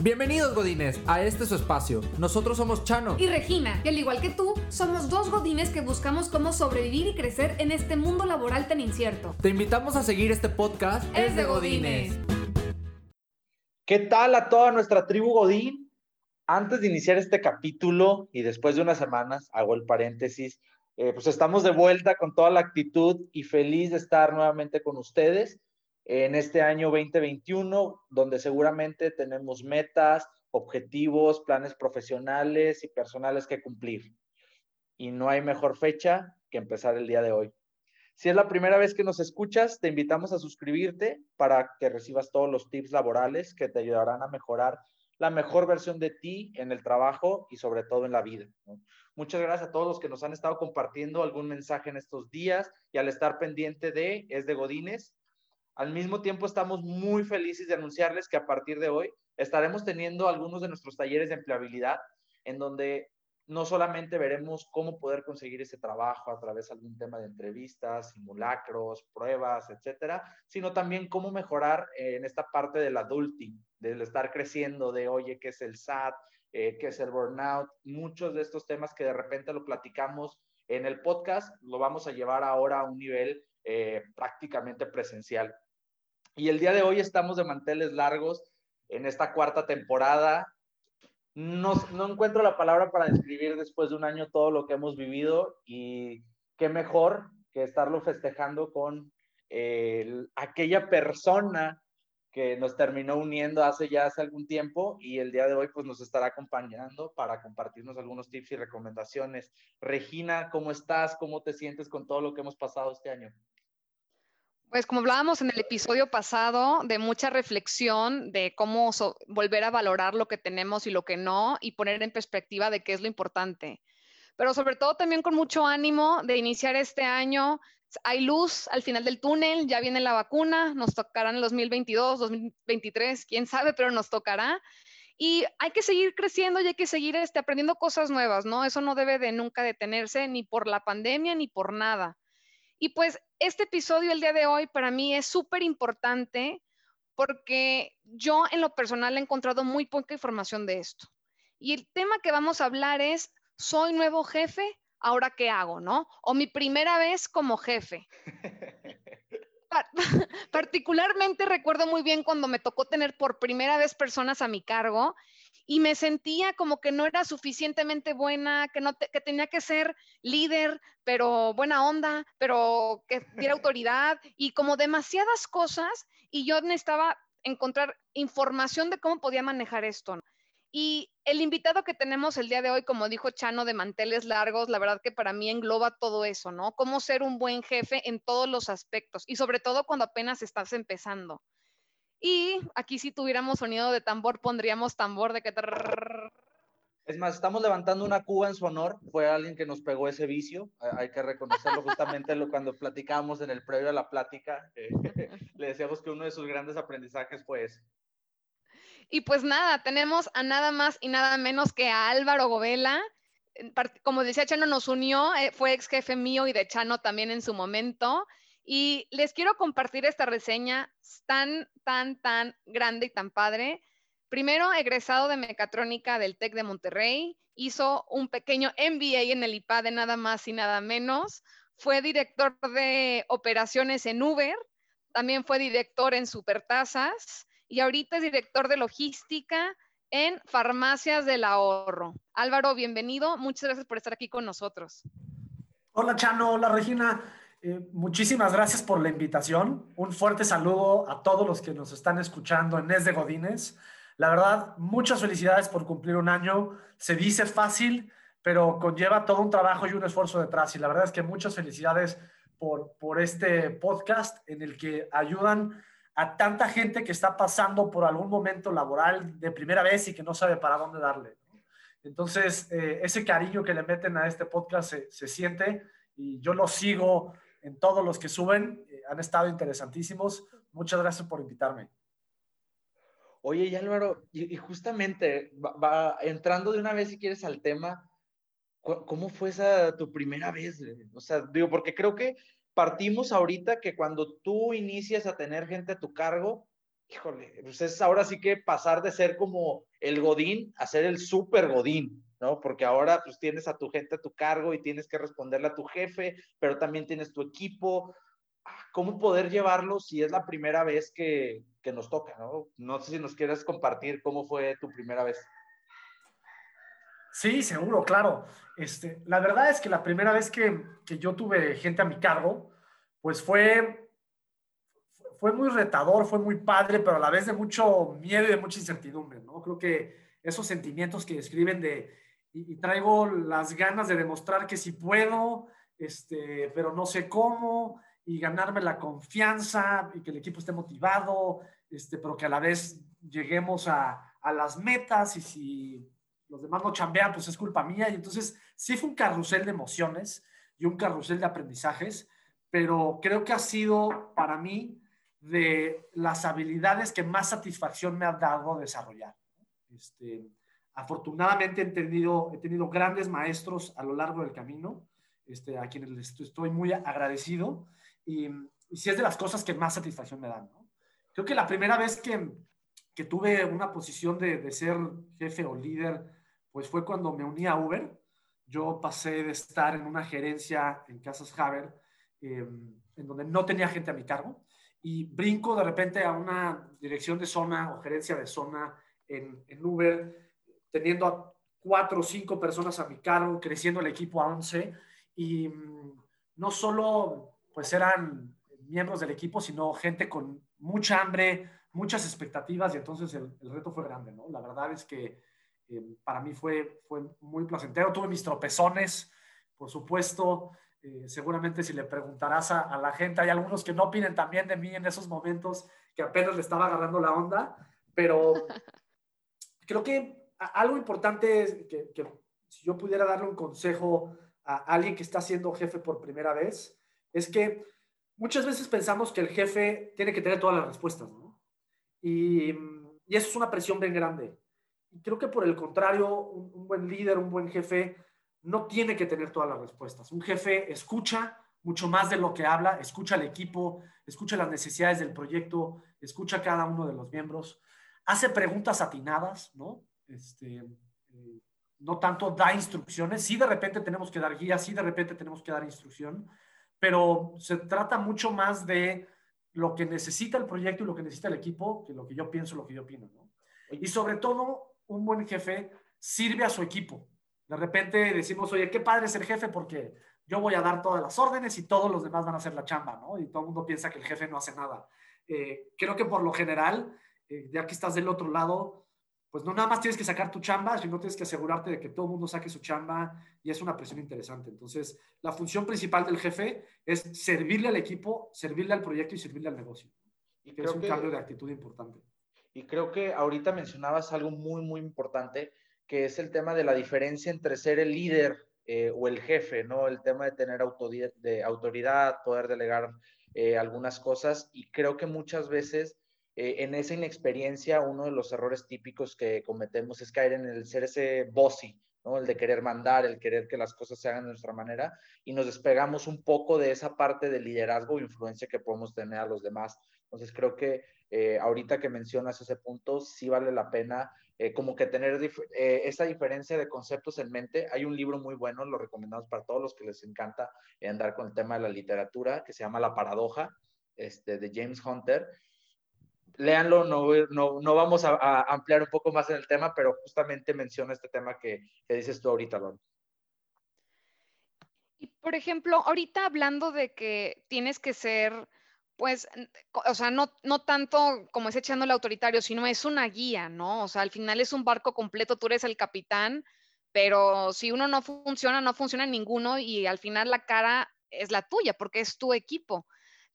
Bienvenidos Godines a este su espacio. Nosotros somos Chano y Regina, y al igual que tú, somos dos Godines que buscamos cómo sobrevivir y crecer en este mundo laboral tan incierto. Te invitamos a seguir este podcast Es de Godines. ¿Qué tal a toda nuestra tribu Godín? Antes de iniciar este capítulo y después de unas semanas, hago el paréntesis, eh, pues estamos de vuelta con toda la actitud y feliz de estar nuevamente con ustedes en este año 2021, donde seguramente tenemos metas, objetivos, planes profesionales y personales que cumplir. Y no hay mejor fecha que empezar el día de hoy. Si es la primera vez que nos escuchas, te invitamos a suscribirte para que recibas todos los tips laborales que te ayudarán a mejorar la mejor versión de ti en el trabajo y sobre todo en la vida. Muchas gracias a todos los que nos han estado compartiendo algún mensaje en estos días y al estar pendiente de Es de Godines. Al mismo tiempo estamos muy felices de anunciarles que a partir de hoy estaremos teniendo algunos de nuestros talleres de empleabilidad en donde no solamente veremos cómo poder conseguir ese trabajo a través de algún tema de entrevistas, simulacros, pruebas, etcétera, sino también cómo mejorar en esta parte del adulting, del estar creciendo, de oye, ¿qué es el SAT? Eh, ¿Qué es el burnout? Muchos de estos temas que de repente lo platicamos en el podcast, lo vamos a llevar ahora a un nivel eh, prácticamente presencial. Y el día de hoy estamos de manteles largos en esta cuarta temporada. No, no encuentro la palabra para describir después de un año todo lo que hemos vivido y qué mejor que estarlo festejando con aquella persona que nos terminó uniendo hace ya hace algún tiempo y el día de hoy pues nos estará acompañando para compartirnos algunos tips y recomendaciones. Regina, ¿cómo estás? ¿Cómo te sientes con todo lo que hemos pasado este año? Pues como hablábamos en el episodio pasado, de mucha reflexión de cómo volver a valorar lo que tenemos y lo que no y poner en perspectiva de qué es lo importante. Pero sobre todo también con mucho ánimo de iniciar este año. Hay luz al final del túnel, ya viene la vacuna, nos tocará en el 2022, 2023, quién sabe, pero nos tocará. Y hay que seguir creciendo y hay que seguir este, aprendiendo cosas nuevas, ¿no? Eso no debe de nunca detenerse ni por la pandemia ni por nada. Y pues este episodio el día de hoy para mí es súper importante porque yo en lo personal he encontrado muy poca información de esto. Y el tema que vamos a hablar es, ¿soy nuevo jefe? ¿Ahora qué hago, no? O mi primera vez como jefe. Particularmente recuerdo muy bien cuando me tocó tener por primera vez personas a mi cargo y me sentía como que no era suficientemente buena, que, no que tenía que ser líder, pero buena onda, pero que diera autoridad y como demasiadas cosas y yo necesitaba encontrar información de cómo podía manejar esto. Y el invitado que tenemos el día de hoy, como dijo Chano, de manteles largos, la verdad que para mí engloba todo eso, ¿no? Cómo ser un buen jefe en todos los aspectos y sobre todo cuando apenas estás empezando. Y aquí si tuviéramos sonido de tambor, pondríamos tambor de que... Es más, estamos levantando una cuba en su honor. Fue alguien que nos pegó ese vicio. Hay que reconocerlo justamente lo, cuando platicábamos en el previo a la plática. Eh, le decíamos que uno de sus grandes aprendizajes fue ese. Y pues nada, tenemos a nada más y nada menos que a Álvaro Govela. Como decía Chano, nos unió, eh, fue ex jefe mío y de Chano también en su momento. Y les quiero compartir esta reseña tan, tan, tan grande y tan padre. Primero, egresado de mecatrónica del TEC de Monterrey, hizo un pequeño MBA en el IPA de nada más y nada menos. Fue director de operaciones en Uber, también fue director en Supertasas y ahorita es director de logística en Farmacias del Ahorro. Álvaro, bienvenido. Muchas gracias por estar aquí con nosotros. Hola, Chano. Hola, Regina. Eh, muchísimas gracias por la invitación. Un fuerte saludo a todos los que nos están escuchando en Es de Godines. La verdad, muchas felicidades por cumplir un año. Se dice fácil, pero conlleva todo un trabajo y un esfuerzo detrás. Y la verdad es que muchas felicidades por, por este podcast en el que ayudan a tanta gente que está pasando por algún momento laboral de primera vez y que no sabe para dónde darle. Entonces, eh, ese cariño que le meten a este podcast se, se siente y yo lo sigo en todos los que suben. Eh, han estado interesantísimos. Muchas gracias por invitarme. Oye, Álvaro, y, justamente va, entrando de una vez, si quieres, al tema, ¿cómo fue esa tu primera vez? O sea, digo, porque creo que partimos ahorita que cuando tú inicias a tener gente a tu cargo, híjole, pues es ahora sí que pasar de ser como el Godín a ser el super Godín, ¿no? Porque ahora pues tienes a tu gente a tu cargo y tienes que responderle a tu jefe, pero también tienes tu equipo. Ah, ¿Cómo poder llevarlo si es la primera vez que, que nos toca, ¿no? No sé si nos quieres compartir cómo fue tu primera vez. Sí, seguro, claro. Este, la verdad es que la primera vez que, que yo tuve gente a mi cargo, pues fue, fue muy retador, fue muy padre, pero a la vez de mucho miedo y de mucha incertidumbre, ¿no? Creo que esos sentimientos que describen de, y, y traigo las ganas de demostrar que sí puedo, este, pero no sé cómo, y ganarme la confianza y que el equipo esté motivado, este, pero que a la vez lleguemos a, a las metas y si los demás no chambean, pues es culpa mía. Y entonces sí fue un carrusel de emociones y un carrusel de aprendizajes, pero creo que ha sido para mí de las habilidades que más satisfacción me ha dado desarrollar. Este, afortunadamente he tenido, he tenido grandes maestros a lo largo del camino, este, a quienes les estoy muy agradecido y, y sí es de las cosas que más satisfacción me dan. ¿no? Creo que la primera vez que, que tuve una posición de, de, ser jefe o líder, pues fue cuando me uní a Uber. Yo pasé de estar en una gerencia en Casas Haber, eh, en donde no tenía gente a mi cargo, y brinco de repente a una dirección de zona o gerencia de zona en, en Uber, teniendo a cuatro o cinco personas a mi cargo, creciendo el equipo a 11, y mm, no solo pues eran miembros del equipo, sino gente con mucha hambre, muchas expectativas, y entonces el, el reto fue grande, ¿no? La verdad es que eh, para mí fue, fue muy placentero. Tuve mis tropezones, por supuesto. Eh, seguramente si le preguntarás a, a, la gente, hay algunos que no opinen también de mí en esos momentos, que apenas le estaba agarrando la onda, pero creo que algo importante es que, que si yo pudiera darle un consejo a alguien que está siendo jefe por primera vez, es que muchas veces pensamos que el jefe tiene que tener todas las respuestas, ¿no? Y, y eso es una presión bien grande. Y creo que por el contrario, un, un, buen líder, un buen jefe, no tiene que tener todas las respuestas. Un jefe escucha mucho más de lo que habla, escucha al equipo, escucha las necesidades del proyecto, escucha a cada uno de los miembros, hace preguntas atinadas, ¿no? Este, eh, no tanto da instrucciones, sí de repente tenemos que dar guías, sí de repente tenemos que dar instrucción, pero se trata mucho más de lo que necesita el proyecto y lo que necesita el equipo que lo que yo pienso, lo que yo opino, ¿no? Y sobre todo, un buen jefe sirve a su equipo. De repente decimos, oye, qué padre ser jefe porque yo voy a dar todas las órdenes y todos los demás van a hacer la chamba, ¿no? Y todo el mundo piensa que el jefe no hace nada. Eh, creo que por lo general, eh, ya que estás del otro lado, pues no nada más tienes que sacar tu chamba, sino tienes que asegurarte de que todo el mundo saque su chamba y es una presión interesante. Entonces, la función principal del jefe es servirle al equipo, servirle al proyecto y servirle al negocio. Y que es un que... cambio de actitud importante. Y creo que ahorita mencionabas algo muy, muy importante, que es el tema de la diferencia entre ser el líder eh, o el jefe, ¿no? El tema de tener autoridad, de autoridad poder delegar eh, algunas cosas. Y creo que muchas veces eh, en esa inexperiencia, uno de los errores típicos que cometemos es caer en el ser ese bossy, ¿no? El de querer mandar, el querer que las cosas se hagan de nuestra manera y nos despegamos un poco de esa parte de liderazgo e influencia que podemos tener a los demás. Entonces creo que eh, ahorita que mencionas ese punto, sí vale la pena eh, como que tener eh, esa diferencia de conceptos en mente. Hay un libro muy bueno, lo recomendamos para todos los que les encanta andar con el tema de la literatura, que se llama La Paradoja, este, de James Hunter. Léanlo, no, no, no vamos a, a, ampliar un poco más en el tema, pero justamente menciona este tema que, que dices tú ahorita, Lon. Y por ejemplo, ahorita hablando de que tienes que ser pues, o sea, no, no tanto como es echándole autoritario, sino es una guía, ¿no? O sea, al final es un barco completo, tú eres el capitán, pero si uno no funciona, no funciona ninguno y al final la cara es la tuya porque es tu equipo.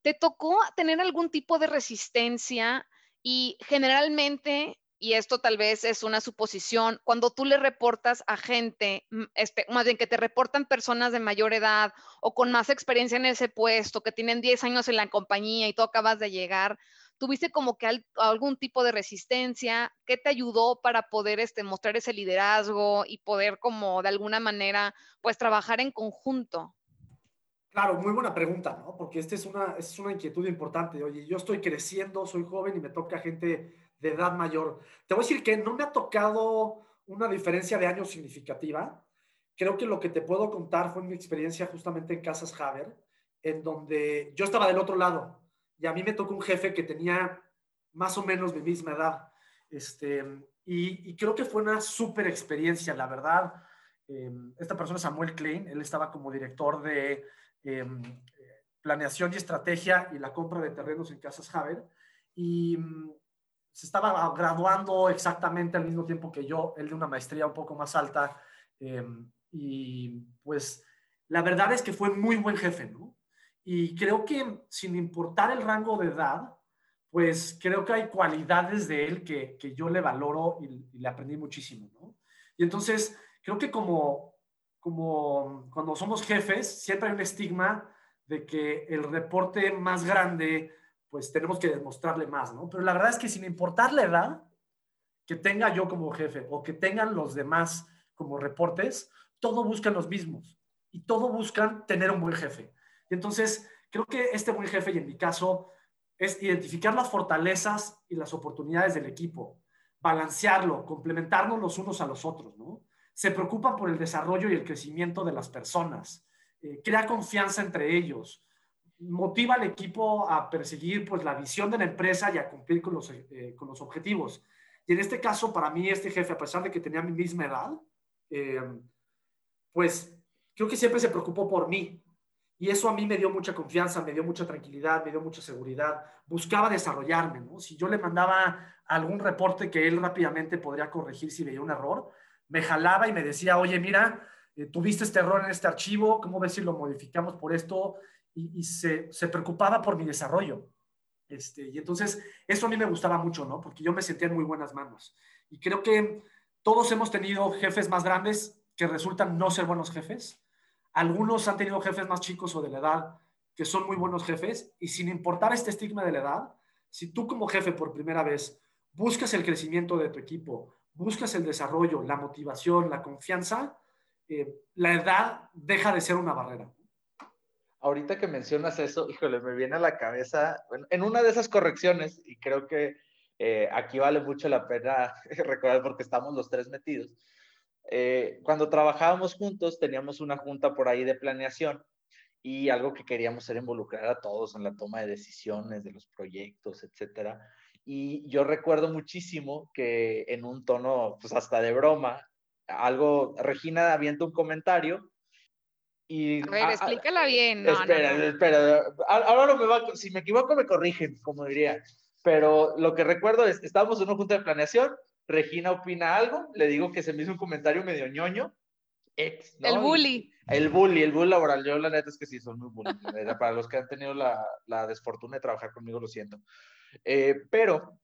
¿Te tocó tener algún tipo de resistencia? Y generalmente y esto tal vez es una suposición, cuando tú le reportas a gente, este, más bien que te reportan personas de mayor edad o con más experiencia en ese puesto, que tienen 10 años en la compañía y tú acabas de llegar, ¿tuviste como que al, algún tipo de resistencia? ¿Qué te ayudó para poder este, mostrar ese liderazgo y poder como de alguna manera pues trabajar en conjunto? Claro, muy buena pregunta, ¿no? Porque esta es una, es una inquietud importante. Oye, yo estoy creciendo, soy joven y me toca gente de edad mayor. Te voy a decir que no me ha tocado una diferencia de años significativa. Creo que lo que te puedo contar fue mi experiencia justamente en Casas Haber, en donde yo estaba del otro lado y a mí me tocó un jefe que tenía más o menos mi misma edad. Este, y, creo que fue una súper experiencia, la verdad. Em, esta persona es Samuel Klein, él estaba como director de em, planeación y estrategia y la compra de terrenos en Casas Haber. Y mm, se estaba graduando exactamente al mismo tiempo que yo, él de una maestría un poco más alta. Em, y pues la verdad es que fue muy buen jefe, ¿no? Y creo que sin importar el rango de edad, pues creo que hay cualidades de él que, que yo le valoro y, le aprendí muchísimo, ¿no? Y entonces creo que como, como cuando somos jefes, siempre hay un estigma de que el reporte más grande pues tenemos que demostrarle más, ¿no? Pero la verdad es que sin importar la edad que tenga yo como jefe o que tengan los demás como reportes, todo buscan los mismos y todo buscan tener un buen jefe. Y entonces, creo que este buen jefe, y en mi caso, es identificar las fortalezas y las oportunidades del equipo, balancearlo, complementarnos los unos a los otros, ¿no? Se preocupan por el desarrollo y el crecimiento de las personas, eh, crea confianza entre ellos, motiva al equipo a perseguir pues, la visión de la empresa y a cumplir con los, eh, con los objetivos. Y en este caso, para mí, este jefe, a pesar de que tenía mi misma edad, eh, pues creo que siempre se preocupó por mí. Y eso a mí me dio mucha confianza, me dio mucha tranquilidad, me dio mucha seguridad. Buscaba desarrollarme, ¿no? Si yo le mandaba algún reporte que él rápidamente podría corregir si veía un error, me jalaba y me decía, oye, mira, eh, tuviste este error en este archivo, ¿cómo ves si lo modificamos por esto? Y, se, preocupaba por mi desarrollo. Este, y entonces, eso a mí me gustaba mucho, ¿no? Porque yo me sentía en muy buenas manos. Y creo que todos hemos tenido jefes más grandes que resultan no ser buenos jefes. Algunos han tenido jefes más chicos o de la edad que son muy buenos jefes. Y sin importar este estigma de la edad, si tú como jefe por primera vez buscas el crecimiento de tu equipo, buscas el desarrollo, la motivación, la confianza, eh, la edad deja de ser una barrera ahorita que mencionas eso, híjole, me viene a la cabeza, en una de esas correcciones, y creo que eh, aquí vale mucho la pena recordar porque estamos los tres metidos. Eh, cuando trabajábamos juntos, teníamos una junta por ahí de planeación y algo que queríamos era involucrar a todos en la toma de decisiones de los proyectos, etcétera. Y yo recuerdo muchísimo que en un tono, pues hasta de broma, algo, Regina avienta un comentario a ver, explícala bien. espera, espera. Ahora me va, si me equivoco me corrigen, como diría. Pero lo que recuerdo es, estábamos en una junta de planeación, Regina opina algo, le digo que se me hizo un comentario medio ñoño. El bully. El bully, el bully laboral. Yo la neta es que sí, son muy bully. Para los que han tenido la, la desfortuna de trabajar conmigo, lo siento. Eh, pero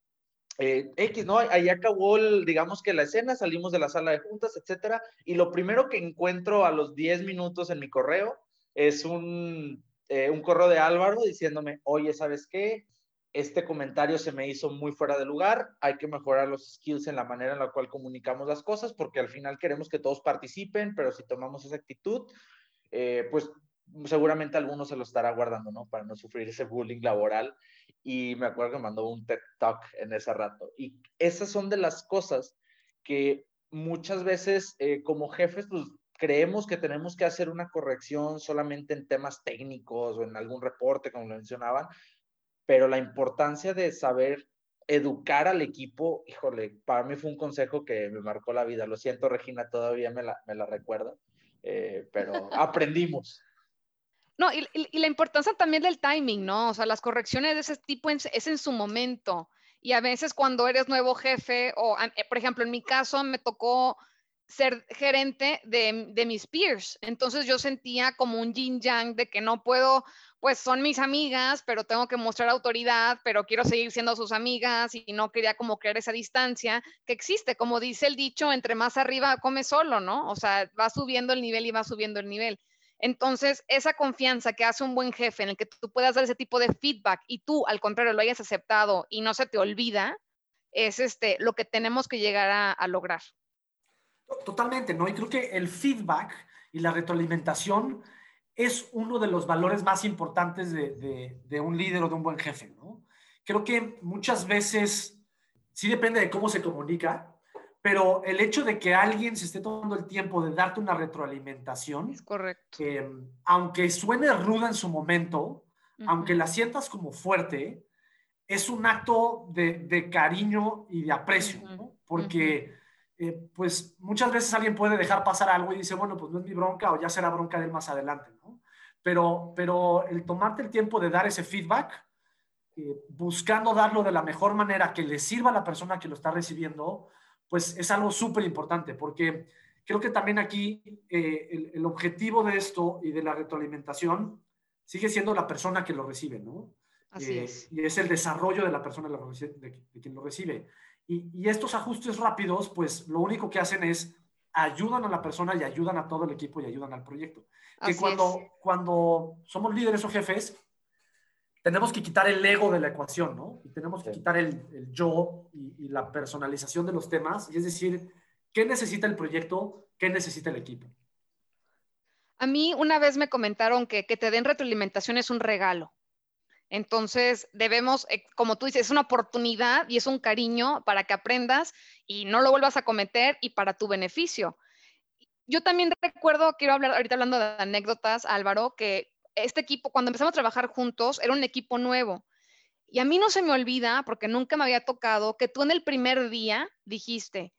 eh, X, ¿no? Ahí acabó, digamos que la escena, salimos de la sala de juntas, etcétera, y lo primero que encuentro a los 10 minutos en mi correo es un, eh, un correo de Álvaro diciéndome, oye, ¿sabes qué? Este comentario se me hizo muy fuera de lugar, hay que mejorar los skills en la manera en la cual comunicamos las cosas, porque al final queremos que todos participen, pero si tomamos esa actitud, eh, pues seguramente algunos se lo estará guardando, ¿no? Para no sufrir ese bullying laboral. Y me acuerdo que mandó un TED Talk en ese rato. Y esas son de las cosas que muchas veces eh, como jefes, pues creemos que tenemos que hacer una corrección solamente en temas técnicos o en algún reporte, como lo mencionaban, pero la importancia de saber educar al equipo, híjole, para mí fue un consejo que me marcó la vida. Lo siento, Regina, todavía me la, me la recuerda, eh, pero aprendimos. No, y, la importancia también del timing, ¿no? O sea, las correcciones de ese tipo es en su momento. Y a veces cuando eres nuevo jefe, o eh, por ejemplo, en mi caso me tocó ser gerente de, de, mis peers. Entonces yo sentía como un yin yang de que no puedo, pues son mis amigas, pero tengo que mostrar autoridad, pero quiero seguir siendo sus amigas y no quería como crear esa distancia que existe. Como dice el dicho, entre más arriba come solo, ¿no? O sea, va subiendo el nivel y va subiendo el nivel. Entonces, esa confianza que hace un buen jefe en el que tú puedas dar ese tipo de feedback y tú, al contrario, lo hayas aceptado y no se te olvida, es este, lo que tenemos que llegar a, lograr. Totalmente, ¿no? Y creo que el feedback y la retroalimentación es uno de los valores más importantes de, de, un líder o de un buen jefe, ¿no? Creo que muchas veces, sí depende de cómo se comunica, pero el hecho de que alguien se esté tomando el tiempo de darte una retroalimentación, es correcto. Eh, aunque suene ruda en su momento, aunque la sientas como fuerte, es un acto de, de cariño y de aprecio, ¿no? Porque eh, pues muchas veces alguien puede dejar pasar algo y dice, bueno, pues no es mi bronca o ya será bronca de él más adelante, ¿no? Pero, pero el tomarte el tiempo de dar ese feedback, eh, buscando darlo de la mejor manera que le sirva a la persona que lo está recibiendo, pues es algo súper importante, porque creo que también aquí eh, el, el, objetivo de esto y de la retroalimentación sigue siendo la persona que lo recibe, ¿no? Así es. Y es el desarrollo de la persona de, de quien lo recibe. Y, estos ajustes rápidos, pues lo único que hacen es ayudan a la persona y ayudan a todo el equipo y ayudan al proyecto. Que cuando, cuando somos líderes o jefes, tenemos que quitar el ego de la ecuación, ¿no? Y tenemos que quitar el, yo y, la personalización de los temas, y es decir, ¿qué necesita el proyecto? ¿Qué necesita el equipo? A mí una vez me comentaron que que te den retroalimentación es un regalo. Entonces, debemos, eh, como tú dices, es una oportunidad y es un cariño para que aprendas y no lo vuelvas a cometer y para tu beneficio. Yo también recuerdo, quiero hablar ahorita hablando de anécdotas, Álvaro, que este equipo, cuando empezamos a trabajar juntos, era un equipo nuevo. Y a mí no se me olvida, porque nunca me había tocado, que tú en el primer día dijiste,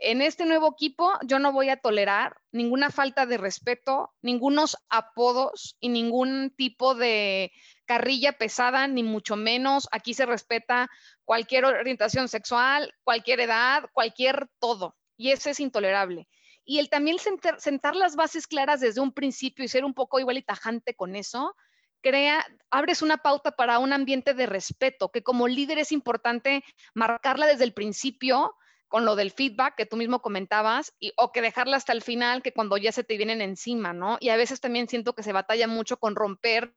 en este nuevo equipo yo no voy a tolerar ninguna falta de respeto, ningunos apodos y ningún tipo de carrilla pesada, ni mucho menos. Aquí se respeta cualquier orientación sexual, cualquier edad, cualquier todo. Y eso es intolerable. Y el también sentar, las bases claras desde un principio y ser un poco igual y tajante con eso, crea, abres una pauta para un ambiente de respeto, que como líder es importante marcarla desde el principio con lo del feedback que tú mismo comentabas, y, o que dejarla hasta el final, que cuando ya se te vienen encima, ¿no? Y a veces también siento que se batalla mucho con romper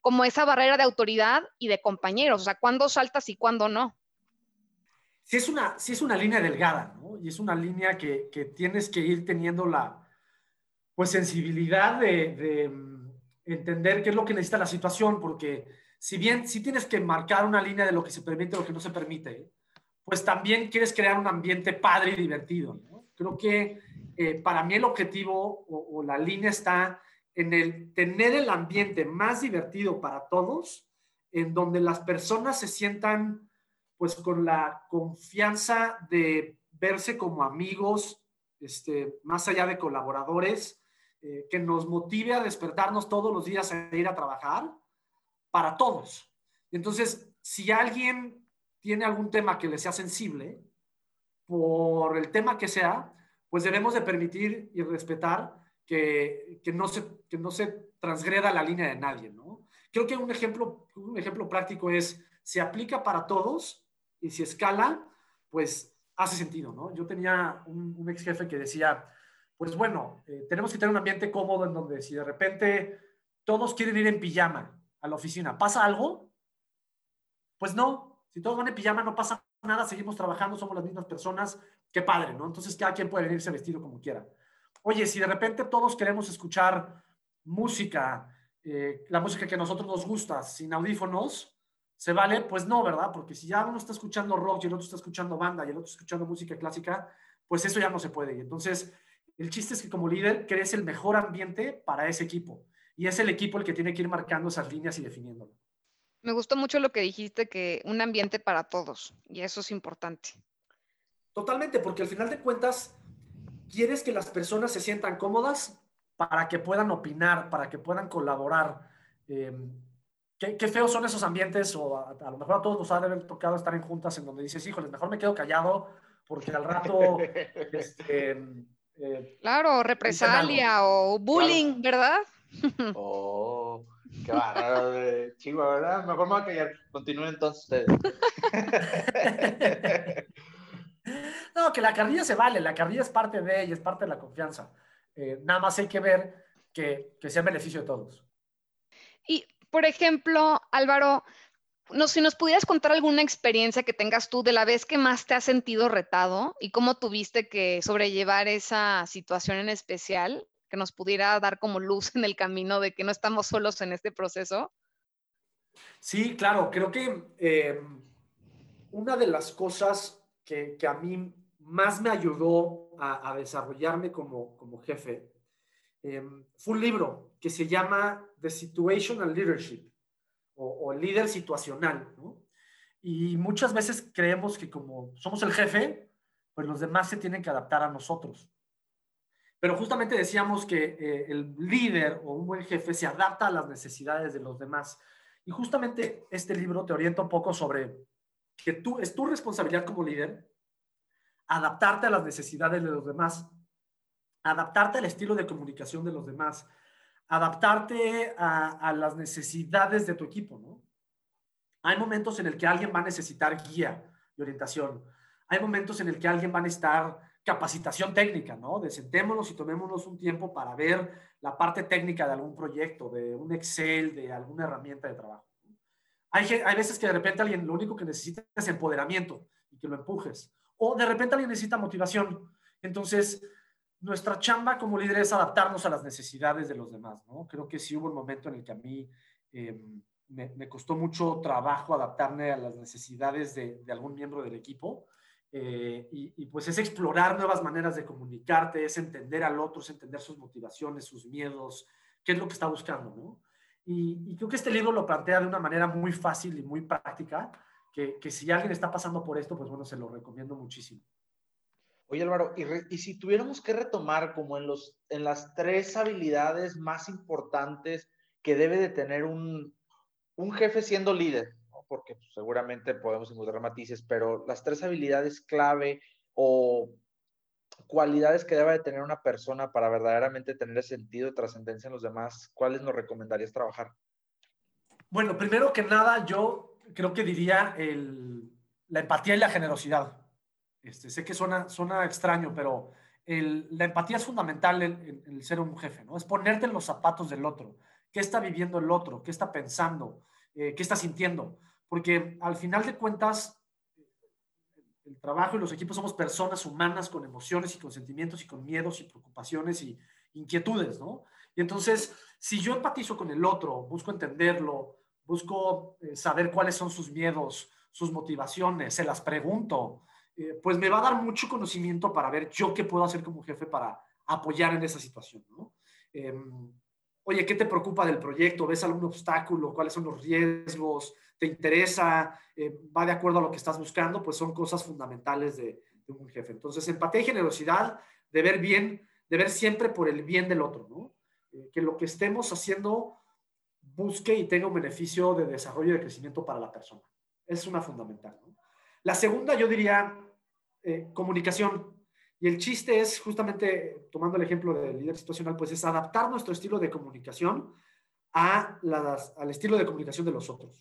como esa barrera de autoridad y de compañeros, o sea, cuándo saltas y cuándo no. Sí es una, sí es una línea delgada. Y es una línea que, que tienes que ir teniendo la, pues, sensibilidad de, mm, entender qué es lo que necesita la situación, porque si bien sí tienes que marcar una línea de lo que se permite y lo que no se permite, pues también quieres crear un ambiente padre y divertido. Creo que eh, para mí el objetivo o, la línea está en el tener el ambiente más divertido para todos, en donde las personas se sientan pues con la confianza de verse como amigos, este, más allá de colaboradores, eh, que nos motive a despertarnos todos los días a ir a trabajar para todos. Entonces, si alguien tiene algún tema que le sea sensible, por el tema que sea, pues debemos de permitir y respetar que, que, no, se, que no se transgreda la línea de nadie, ¿no? Creo que un ejemplo, un ejemplo práctico es, se aplica para todos y si escala, pues hace sentido, ¿no? Yo tenía un, ex jefe que decía, pues bueno, eh, tenemos que tener un ambiente cómodo en donde si de repente todos quieren ir en pijama a la oficina, ¿pasa algo? Pues no, si todos van en pijama, no pasa nada, seguimos trabajando, somos las mismas personas, qué padre, ¿no? Entonces cada quien puede venirse vestido como quiera. Oye, si de repente todos queremos escuchar música, eh, la música que a nosotros nos gusta, sin audífonos, ¿se vale? Pues no, ¿verdad? Porque si ya uno está escuchando rock y el otro está escuchando banda y el otro está escuchando música clásica, pues eso ya no se puede. Y entonces, el chiste es que como líder crees el mejor ambiente para ese equipo. Y es el equipo el que tiene que ir marcando esas líneas y definiéndolo. Me gustó mucho lo que dijiste, que un ambiente para todos, y eso es importante. Totalmente, porque al final de cuentas, quieres que las personas se sientan cómodas para que puedan opinar, para que puedan colaborar. Em, qué, feos son esos ambientes, o a, lo mejor a todos nos ha de haber tocado estar en juntas en donde dices, híjole, mejor me quedo callado, porque al rato... este, eh, claro, represalia o bullying, ¿verdad? Oh. Qué bárbaro de chivo, ¿verdad? Mejor me voy a callar. Continúen entonces ustedes. no, que la carrilla se vale, la carrilla es parte de ella, es parte de la confianza. Eh, nada más hay que ver que, que sea en beneficio de todos. Y, por ejemplo, Álvaro, si nos pudieras contar alguna experiencia que tengas tú de la vez que más te has sentido retado y cómo tuviste que sobrellevar esa situación en especial que nos pudiera dar como luz en el camino de que no estamos solos en este proceso? Sí, claro, creo que eh, una de las cosas que, a mí más me ayudó a, desarrollarme como, como jefe eh, fue un libro que se llama The Situational Leadership o, líder situacional. Y muchas veces creemos que como somos el jefe, pues los demás se tienen que adaptar a nosotros. Pero justamente decíamos que eh, el líder o un buen jefe se adapta a las necesidades de los demás. Y justamente este libro te orienta un poco sobre que tú, es tu responsabilidad como líder adaptarte a las necesidades de los demás, adaptarte al estilo de comunicación de los demás, adaptarte a, las necesidades de tu equipo, ¿no? Hay momentos en el que alguien va a necesitar guía y orientación. Hay momentos en el que alguien va a necesitar capacitación técnica, ¿no? De sentémonos y tomémonos un tiempo para ver la parte técnica de algún proyecto, de un Excel, de alguna herramienta de trabajo. Hay, hay veces que de repente alguien lo único que necesita es empoderamiento y que lo empujes. O de repente alguien necesita motivación. Entonces, nuestra chamba como líder es adaptarnos a las necesidades de los demás, ¿no? Creo que sí hubo un momento en el que a mí em, me, costó mucho trabajo adaptarme a las necesidades de, algún miembro del equipo. Eh, y, pues es explorar nuevas maneras de comunicarte, es entender al otro, es entender sus motivaciones, sus miedos, qué es lo que está buscando, ¿no? Y, creo que este libro lo plantea de una manera muy fácil y muy práctica, que, que, si alguien está pasando por esto, pues bueno, se lo recomiendo muchísimo. Oye Álvaro, y, si tuviéramos que retomar como en, los, en las tres habilidades más importantes que debe de tener un, un jefe siendo líder, porque pues, seguramente podemos encontrar matices, pero las tres habilidades clave o cualidades que debe de tener una persona para verdaderamente tener sentido de trascendencia en los demás, ¿cuáles nos recomendarías trabajar? Bueno, primero que nada, yo creo que diría la empatía y la generosidad. Este, sé que suena, suena extraño, pero la empatía es fundamental en, el ser un jefe, ¿no? Es ponerte en los zapatos del otro. ¿Qué está viviendo el otro? ¿Qué está pensando? Eh, ¿Qué está sintiendo? porque al final de cuentas, el trabajo y los equipos somos personas humanas con emociones y con sentimientos y con miedos y preocupaciones y inquietudes, ¿no? Y entonces, si yo empatizo con el otro, busco entenderlo, busco eh, saber cuáles son sus miedos, sus motivaciones, se las pregunto, eh, pues me va a dar mucho conocimiento para ver yo qué puedo hacer como jefe para apoyar en esa situación, ¿no? Em, oye, ¿qué te preocupa del proyecto? ¿Ves algún obstáculo? ¿Cuáles son los riesgos? te interesa, eh, va de acuerdo a lo que estás buscando, pues son cosas fundamentales de, un jefe. Entonces, empatía y generosidad, de ver bien, de ver siempre por el bien del otro, ¿no? Eh, que lo que estemos haciendo busque y tenga un beneficio de desarrollo y de crecimiento para la persona. Es una fundamental. La segunda, yo diría, eh, comunicación. Y el chiste es, justamente tomando el ejemplo del líder situacional, pues es adaptar nuestro estilo de comunicación a las, al estilo de comunicación de los otros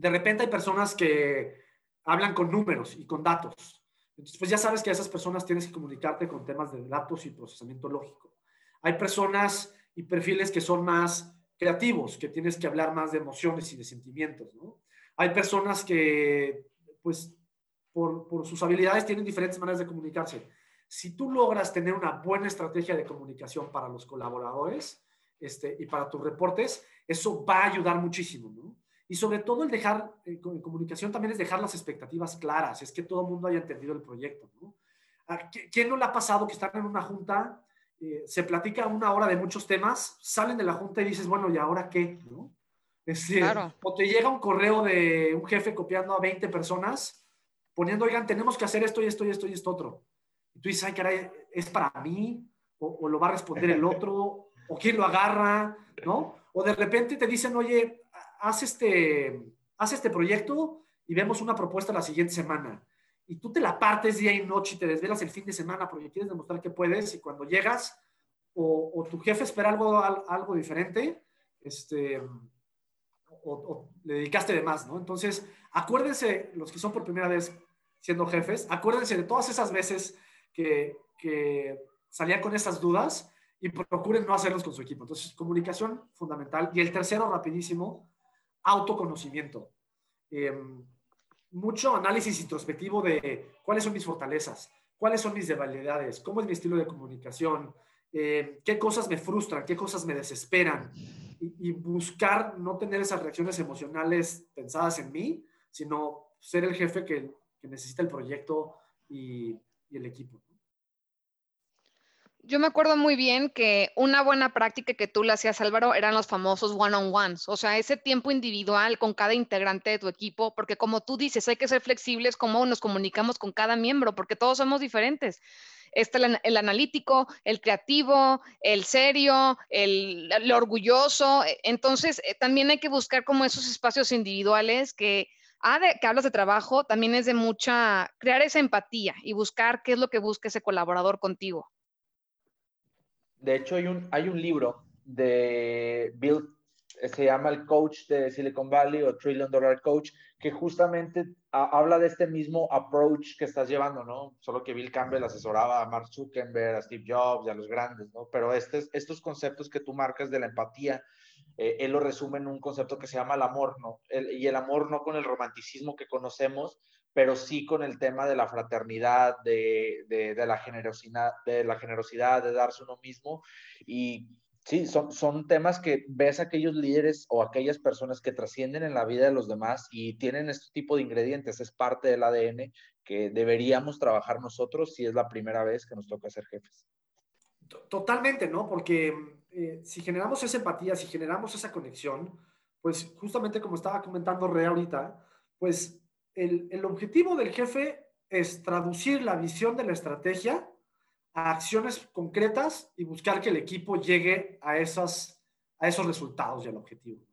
de repente hay personas que hablan con números y con datos. Entonces, pues ya sabes que a esas personas tienes que comunicarte con temas de datos y procesamiento lógico. Hay personas y perfiles que son más creativos, que tienes que hablar más de emociones y de sentimientos. Hay personas que, pues, por, por sus habilidades tienen diferentes maneras de comunicarse. Si tú logras tener una buena estrategia de comunicación para los colaboradores este, y para tus reportes, eso va a ayudar muchísimo, ¿no? Y sobre todo el dejar, eh, comunicación también es dejar las expectativas claras, es que todo el mundo haya entendido el proyecto. ¿no? ¿Quién no le ha pasado que están en una junta, eh, se platica una hora de muchos temas, salen de la junta y dices, bueno, ¿y ahora qué? ¿no? O te llega un correo de un jefe copiando a 20 personas, poniendo, oigan, tenemos que hacer esto y esto y esto y esto otro. Y tú dices, ay, caray, ¿es para mí? O, o lo va a responder el otro? ¿O quién lo agarra? ¿No? O de repente te dicen, oye, haz este, haz este proyecto y vemos una propuesta la siguiente semana. Y tú te la partes día y noche y te desvelas el fin de semana porque quieres demostrar que puedes y cuando llegas o, tu jefe espera algo, algo diferente, este, o, le dedicaste de más, ¿no? Entonces, acuérdense, los que son por primera vez siendo jefes, acuérdense de todas esas veces que, que salían con esas dudas y procuren no hacerlos con su equipo. Entonces, comunicación fundamental. Y el tercero, rapidísimo, autoconocimiento. Em, mucho análisis introspectivo de cuáles son mis fortalezas, cuáles son mis debilidades, cómo es mi estilo de comunicación, eh, qué cosas me frustran, qué cosas me desesperan y, buscar no tener esas reacciones emocionales pensadas en mí, sino ser el jefe que, necesita el proyecto y, el equipo. Yo me acuerdo muy bien que una buena práctica que tú le hacías, Álvaro, eran los famosos one-on-ones, o sea, ese tiempo individual con cada integrante de tu equipo, porque como tú dices, hay que ser flexibles cómo nos comunicamos con cada miembro, porque todos somos diferentes. Está el, analítico, el creativo, el serio, el, orgulloso. Entonces, eh, también hay que buscar como esos espacios individuales que, ah, de, que hablas de trabajo, también es de mucha, crear esa empatía y buscar qué es lo que busca ese colaborador contigo. De hecho, hay un, hay un libro de Bill, se llama El Coach de Silicon Valley o Trillion Dollar Coach, que justamente habla de este mismo approach que estás llevando, ¿no? Solo que Bill Campbell asesoraba a Mark Zuckerberg, a Steve Jobs y a los grandes, ¿no? Pero estos, estos conceptos que tú marcas de la empatía, eh, él lo resume en un concepto que se llama el amor, ¿no? y el amor no con el romanticismo que conocemos, pero sí con el tema de la fraternidad, de, de, la, generosidad, de la generosidad, de darse uno mismo. Y sí, son, son temas que ves aquellos líderes o aquellas personas que trascienden en la vida de los demás y tienen este tipo de ingredientes, es parte del ADN que deberíamos trabajar nosotros si es la primera vez que nos toca ser jefes. Totalmente, ¿no? Porque eh, si generamos esa empatía, si generamos esa conexión, pues justamente como estaba comentando Re ahorita, pues el, objetivo del jefe es traducir la visión de la estrategia a acciones concretas y buscar que el equipo llegue a, esas, a esos resultados del objetivo.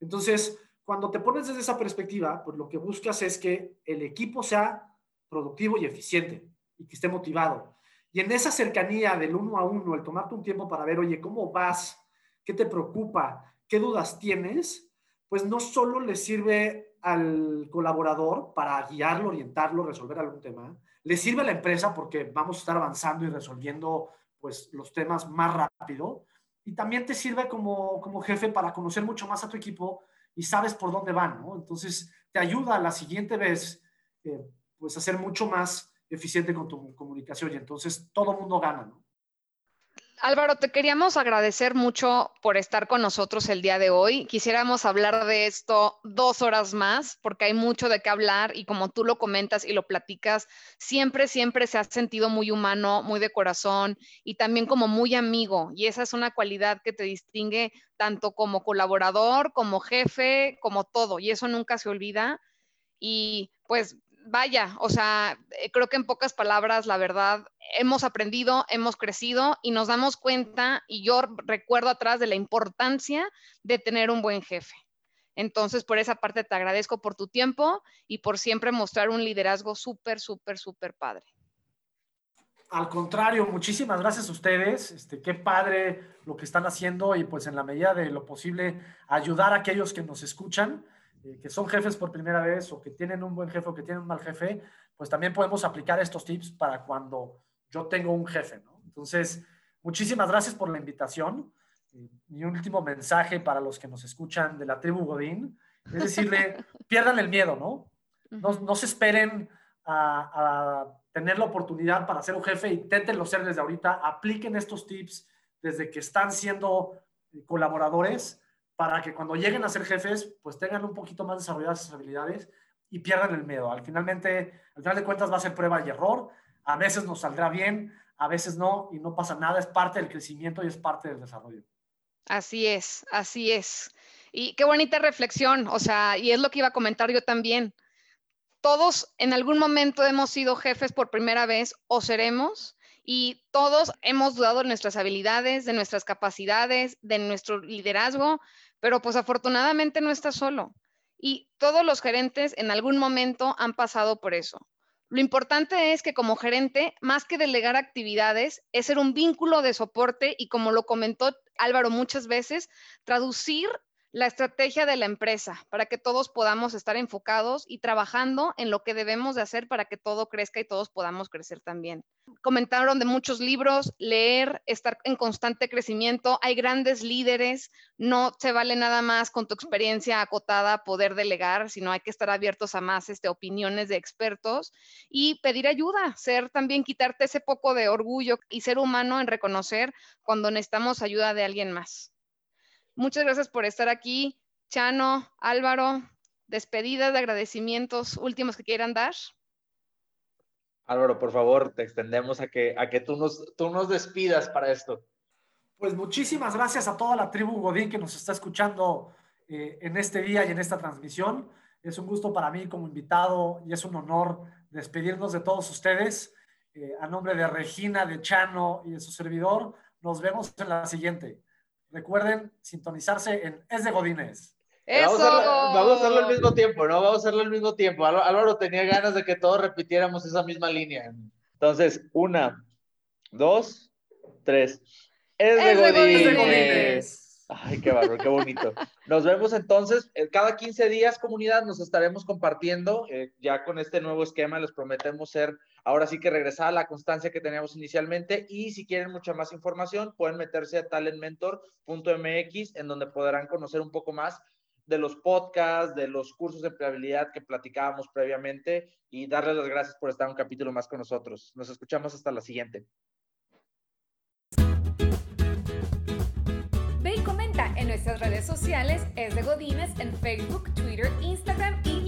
Entonces, cuando te pones desde esa perspectiva, pues lo que buscas es que el equipo sea productivo y eficiente y que esté motivado. Y en esa cercanía del uno a uno, el tomarte un tiempo para ver, oye, ¿cómo vas? ¿Qué te preocupa? ¿Qué dudas tienes? Pues no solo le sirve al colaborador para guiarlo, orientarlo, resolver algún tema. Le sirve a la empresa porque vamos a estar avanzando y resolviendo pues, los temas más rápido. Y también te sirve como, como jefe para conocer mucho más a tu equipo y sabes por dónde van, ¿no? Entonces, te ayuda la siguiente vez eh, pues a ser mucho más eficiente con tu comunicación y entonces todo mundo gana, ¿no? Álvaro, te queríamos agradecer mucho por estar con nosotros el día de hoy. Quisiéramos hablar de esto dos horas más porque hay mucho de qué hablar y como tú lo comentas y lo platicas, siempre, siempre se ha sentido muy humano, muy de corazón y también como muy amigo. Y esa es una cualidad que te distingue tanto como colaborador, como jefe, como todo. Y eso nunca se olvida. Y pues vaya, o sea, eh, creo que en pocas palabras, la verdad, hemos aprendido, hemos crecido y nos damos cuenta, y yo recuerdo atrás de la importancia de tener un buen jefe. Entonces, por esa parte te agradezco por tu tiempo y por siempre mostrar un liderazgo súper, súper, súper padre. Al contrario, muchísimas gracias a ustedes. Este, qué padre lo que están haciendo y pues en la medida de lo posible ayudar a aquellos que nos escuchan. Eh, que son jefes por primera vez o que tienen un buen jefe o que tienen un mal jefe, pues también podemos aplicar estos tips para cuando yo tengo un jefe, ¿no? Entonces, muchísimas gracias por la invitación. Mi último mensaje para los que nos escuchan de la tribu Godín es decirle, pierdan el miedo, ¿no? No, se esperen a, a, tener la oportunidad para ser un jefe, inténtenlo ser desde ahorita, apliquen estos tips desde que están siendo colaboradores para que cuando lleguen a ser jefes, pues tengan un poquito más desarrolladas sus habilidades y pierdan el miedo. Al finalmente, al final de cuentas va a ser prueba y error. A veces nos saldrá bien, a veces no, y no pasa nada. Es parte del crecimiento y es parte del desarrollo. Así es, así es. Y qué bonita reflexión, o sea, y es lo que iba a comentar yo también. Todos en algún momento hemos sido jefes por primera vez o seremos, y todos hemos dudado de nuestras habilidades, de nuestras capacidades, de nuestro liderazgo, pero pues afortunadamente no está solo. Y todos los gerentes en algún momento han pasado por eso. Lo importante es que como gerente, más que delegar actividades, es ser un vínculo de soporte y como lo comentó Álvaro muchas veces, traducir la estrategia de la empresa para que todos podamos estar enfocados y trabajando en lo que debemos de hacer para que todo crezca y todos podamos crecer también. Comentaron de muchos libros, leer, estar en constante crecimiento. Hay grandes líderes, no se vale nada más con tu experiencia acotada poder delegar, sino hay que estar abiertos a más este, opiniones de expertos y pedir ayuda, ser también quitarte ese poco de orgullo y ser humano en reconocer cuando necesitamos ayuda de alguien más. Muchas gracias por estar aquí. Chano, Álvaro, despedidas de agradecimientos últimos que quieran dar. Álvaro, por favor, te extendemos a que, a que tú, nos, tú nos despidas para esto. Pues muchísimas gracias a toda la tribu Godín que nos está escuchando eh, en este día y en esta transmisión. Es un gusto para mí como invitado y es un honor despedirnos de todos ustedes. Eh, a nombre de Regina, de Chano y de su servidor, nos vemos en la siguiente. Recuerden sintonizarse en Es de Godines. Vamos a, hacerlo, al mismo tiempo, ¿no? Vamos a hacerlo al mismo tiempo. Álvaro tenía ganas de que todos repitiéramos esa misma línea. Entonces, una, dos, tres. Es, de, Godines. Ay, qué bárbaro, qué bonito. Nos vemos entonces, eh, cada 15 días, comunidad, nos estaremos compartiendo. Eh, ya con este nuevo esquema les prometemos ser, ahora sí que regresar a la constancia que teníamos inicialmente. Y si quieren mucha más información, pueden meterse a talentmentor.mx, en donde podrán conocer un poco más de los podcasts, de los cursos de empleabilidad que platicábamos previamente y darles las gracias por estar un capítulo más con nosotros. Nos escuchamos hasta la siguiente. en nuestras redes sociales es de Godines en Facebook, Twitter, Instagram y